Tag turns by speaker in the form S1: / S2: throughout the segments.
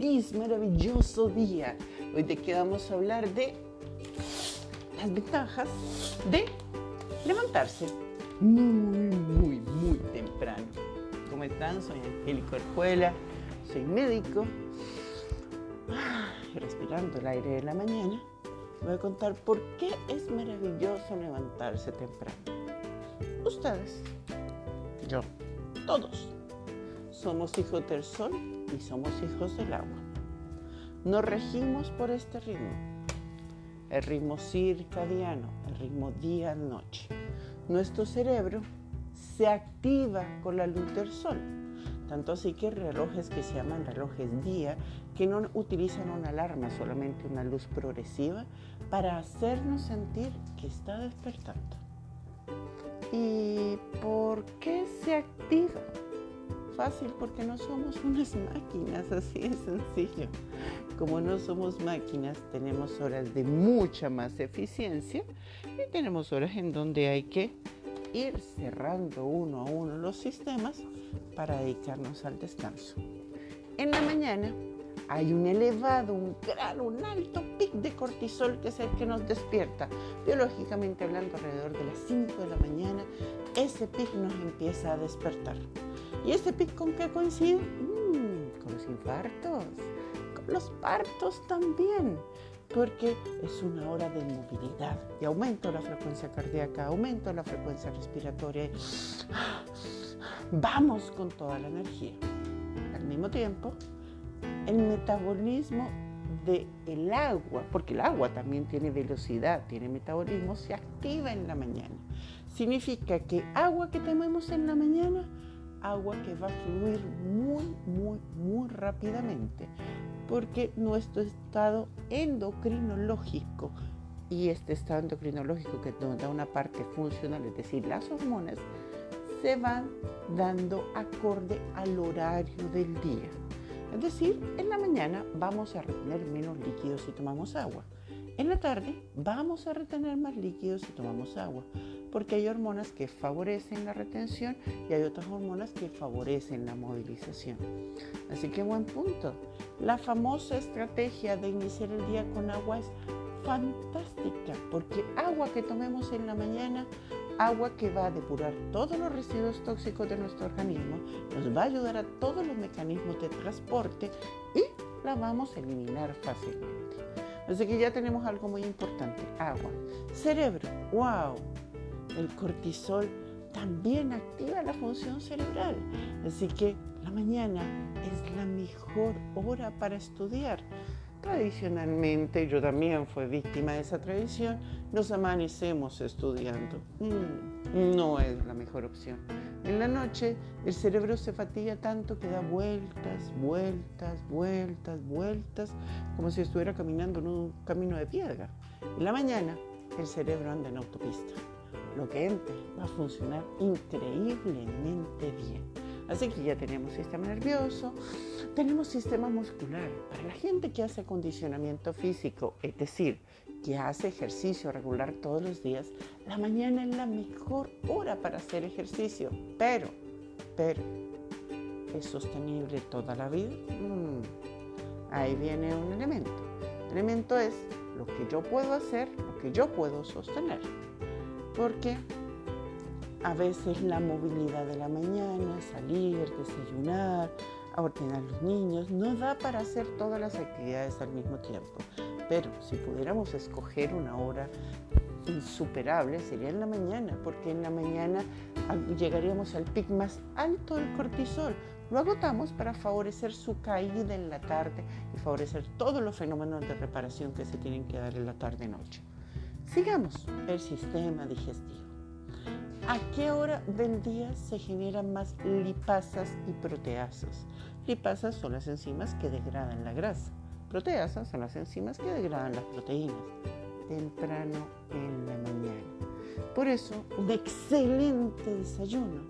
S1: feliz, maravilloso día. Hoy te quedamos a hablar de las ventajas de levantarse muy, muy, muy temprano. ¿Cómo están? Soy Angélico Arjuela, soy médico. Y respirando el aire de la mañana, voy a contar por qué es maravilloso levantarse temprano. Ustedes, yo, todos, somos hijos del sol y somos hijos del agua. Nos regimos por este ritmo, el ritmo circadiano, el ritmo día-noche. Nuestro cerebro se activa con la luz del sol. Tanto así que relojes que se llaman relojes día, que no utilizan una alarma, solamente una luz progresiva, para hacernos sentir que está despertando. ¿Y por qué se activa? Fácil, porque no somos unas máquinas, así de sencillo. Como no somos máquinas, tenemos horas de mucha más eficiencia y tenemos horas en donde hay que ir cerrando uno a uno los sistemas para dedicarnos al descanso. En la mañana hay un elevado, un gran, un alto pic de cortisol que es el que nos despierta. Biológicamente hablando, alrededor de las 5 de la mañana, ese pic nos empieza a despertar. ¿Y ese pic con qué coincide? Mm, con los infartos, con los partos también, porque es una hora de movilidad y aumento la frecuencia cardíaca, aumento la frecuencia respiratoria. Vamos con toda la energía. Al mismo tiempo, el metabolismo del agua, porque el agua también tiene velocidad, tiene metabolismo, se activa en la mañana. Significa que agua que tomemos en la mañana, agua que va a fluir muy, muy, muy rápidamente, porque nuestro estado endocrinológico y este estado endocrinológico que nos da una parte funcional, es decir, las hormonas, se van dando acorde al horario del día. Es decir, en la mañana vamos a retener menos líquidos si tomamos agua. En la tarde vamos a retener más líquidos si tomamos agua, porque hay hormonas que favorecen la retención y hay otras hormonas que favorecen la movilización. Así que buen punto. La famosa estrategia de iniciar el día con agua es fantástica, porque agua que tomemos en la mañana agua que va a depurar todos los residuos tóxicos de nuestro organismo, nos va a ayudar a todos los mecanismos de transporte y la vamos a eliminar fácilmente. Así que ya tenemos algo muy importante, agua. Cerebro, wow, el cortisol también activa la función cerebral. Así que la mañana es la mejor hora para estudiar. Tradicionalmente, yo también fui víctima de esa tradición, nos amanecemos estudiando. Mm, no es la mejor opción. En la noche el cerebro se fatiga tanto que da vueltas, vueltas, vueltas, vueltas, como si estuviera caminando en un camino de piedra. En la mañana el cerebro anda en autopista. Lo que entre va a funcionar increíblemente bien. Así que ya tenemos sistema nervioso, tenemos sistema muscular. Para la gente que hace acondicionamiento físico, es decir, que hace ejercicio regular todos los días, la mañana es la mejor hora para hacer ejercicio. Pero, pero, ¿es sostenible toda la vida? Mm, ahí viene un elemento. El elemento es lo que yo puedo hacer, lo que yo puedo sostener. Porque a veces la movilidad de la mañana, salir, desayunar, ordenar a los niños, no da para hacer todas las actividades al mismo tiempo. Pero si pudiéramos escoger una hora insuperable sería en la mañana, porque en la mañana llegaríamos al pic más alto del cortisol. Lo agotamos para favorecer su caída en la tarde y favorecer todos los fenómenos de reparación que se tienen que dar en la tarde-noche. Sigamos el sistema digestivo. ¿A qué hora del día se generan más lipasas y proteasas? Lipasas son las enzimas que degradan la grasa. Proteasas son las enzimas que degradan las proteínas. Temprano en la mañana. Por eso, un excelente desayuno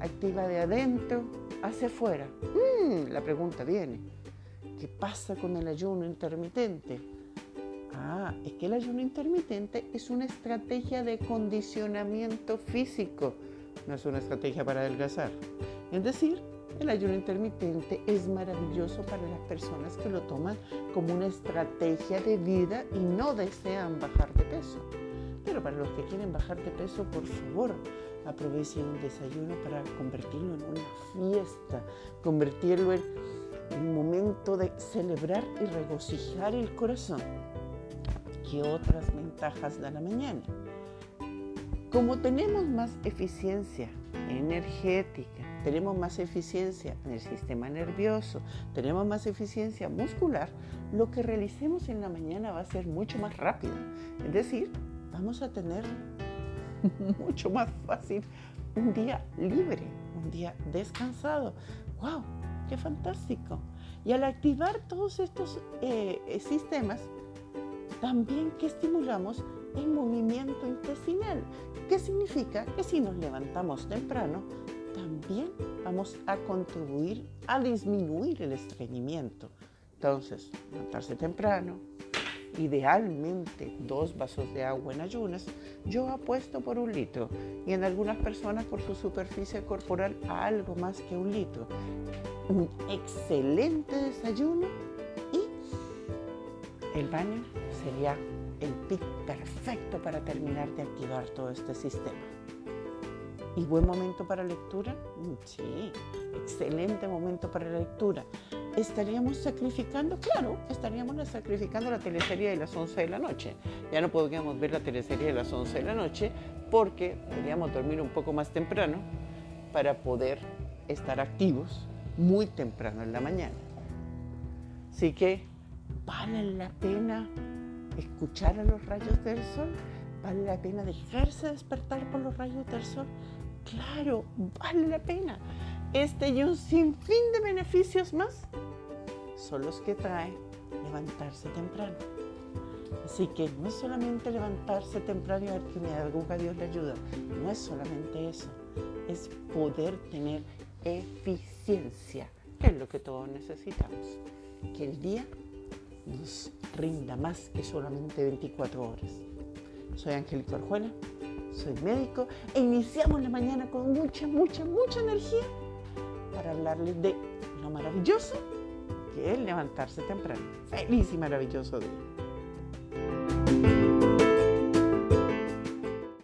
S1: activa de adentro hacia afuera. Mm, la pregunta viene, ¿qué pasa con el ayuno intermitente? Ah, es que el ayuno intermitente es una estrategia de condicionamiento físico, no es una estrategia para adelgazar. Es decir, El ayuno intermitente es maravilloso para las personas que lo toman como una estrategia de vida y no desean bajar de peso. Pero para los que quieren bajar de peso, por favor, aprovechen un desayuno para convertirlo en una fiesta, convertirlo en un momento de celebrar y regocijar el corazón. ¿Qué otras ventajas da la mañana? Como tenemos más eficiencia energética, tenemos más eficiencia en el sistema nervioso, tenemos más eficiencia muscular, lo que realicemos en la mañana va a ser mucho más rápido. Es decir, vamos a tener mucho más fácil un día libre, un día descansado. ¡Wow! ¡Qué fantástico! Y al activar todos estos eh, sistemas, también que estimulamos el movimiento intestinal, ¿Qué significa que si nos levantamos temprano, también vamos a contribuir a disminuir el estreñimiento. Entonces, levantarse temprano, idealmente dos vasos de agua en ayunas, yo apuesto por un litro y en algunas personas por su superficie corporal algo más que un litro. Un excelente desayuno y el baño sería el pic perfecto para terminar de activar todo este sistema. ¿Y buen momento para lectura? Mm, sí, excelente momento para lectura. ¿Estaríamos sacrificando? Claro, estaríamos sacrificando la teleserie de las 11 de la noche. Ya no podríamos ver la teleserie de las 11 de la noche porque deberíamos dormir un poco más temprano para poder estar activos muy temprano en la mañana. Así que vale la pena escuchar a los rayos del sol? ¿Vale la pena dejarse despertar por los rayos del sol? Claro, vale la pena. Este y un sinfín de beneficios más son los que trae levantarse temprano. Así que no es solamente levantarse temprano y ver que me Dios le ayuda. No es solamente eso. Es poder tener eficiencia, que es lo que todos necesitamos. Que el día nos rinda más que solamente 24 horas. Soy Angélica Orjuela, soy médico e iniciamos la mañana con mucha, mucha, mucha energía para hablarles de lo maravilloso que es levantarse temprano. Feliz y maravilloso día.